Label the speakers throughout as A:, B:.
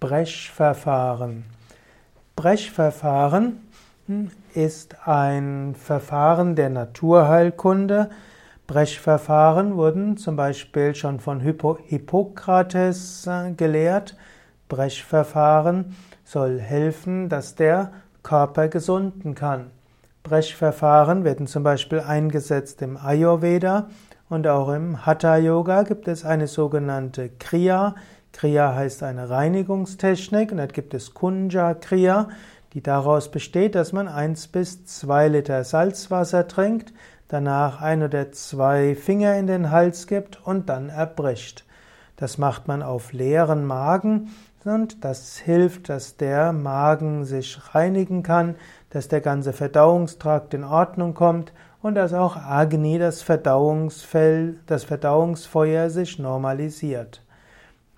A: Brechverfahren. Brechverfahren hm, ist ein Verfahren der Naturheilkunde. Brechverfahren wurden zum Beispiel schon von Hippokrates äh, gelehrt. Brechverfahren soll helfen, dass der Körper gesunden kann. Brechverfahren werden zum Beispiel eingesetzt im Ayurveda und auch im Hatha Yoga gibt es eine sogenannte Kriya, Kriya heißt eine Reinigungstechnik und dann gibt es Kunja Kriya, die daraus besteht, dass man eins bis zwei Liter Salzwasser trinkt, danach ein oder zwei Finger in den Hals gibt und dann erbricht. Das macht man auf leeren Magen und das hilft, dass der Magen sich reinigen kann, dass der ganze Verdauungstrakt in Ordnung kommt und dass auch Agni, das Verdauungsfell, das Verdauungsfeuer sich normalisiert.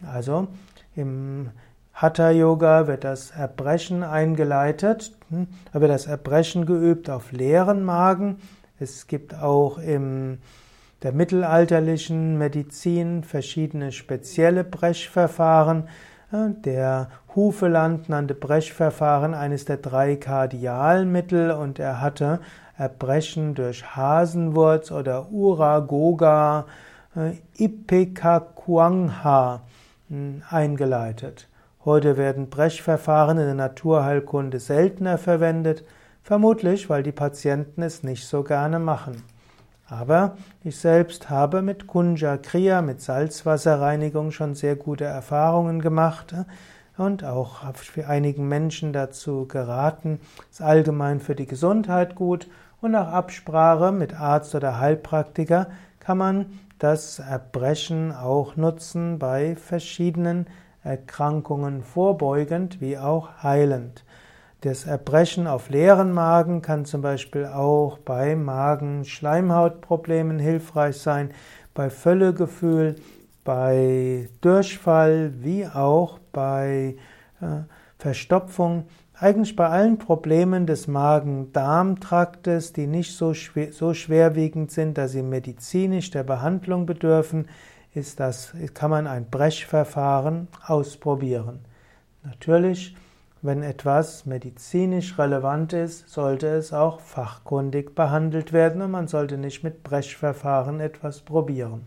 A: Also im Hatha Yoga wird das Erbrechen eingeleitet, hm, da wird das Erbrechen geübt auf leeren Magen. Es gibt auch in der mittelalterlichen Medizin verschiedene spezielle Brechverfahren. Der Hufeland nannte Brechverfahren eines der drei Kardialmittel und er hatte Erbrechen durch Hasenwurz oder Uragoga, äh, Ipecacuanha eingeleitet. Heute werden Brechverfahren in der Naturheilkunde seltener verwendet, vermutlich weil die Patienten es nicht so gerne machen. Aber ich selbst habe mit Kunja Kriya, mit Salzwasserreinigung schon sehr gute Erfahrungen gemacht und auch für einigen Menschen dazu geraten, ist allgemein für die Gesundheit gut und nach Absprache mit Arzt oder Heilpraktiker kann man das Erbrechen auch nutzen bei verschiedenen Erkrankungen vorbeugend wie auch heilend. Das Erbrechen auf leeren Magen kann zum Beispiel auch bei Magen-Schleimhautproblemen hilfreich sein, bei Völlegefühl, bei Durchfall wie auch bei äh, Verstopfung. Eigentlich bei allen Problemen des Magen-Darm-Traktes, die nicht so, schwer, so schwerwiegend sind, dass sie medizinisch der Behandlung bedürfen, ist das, kann man ein Brechverfahren ausprobieren. Natürlich, wenn etwas medizinisch relevant ist, sollte es auch fachkundig behandelt werden und man sollte nicht mit Brechverfahren etwas probieren.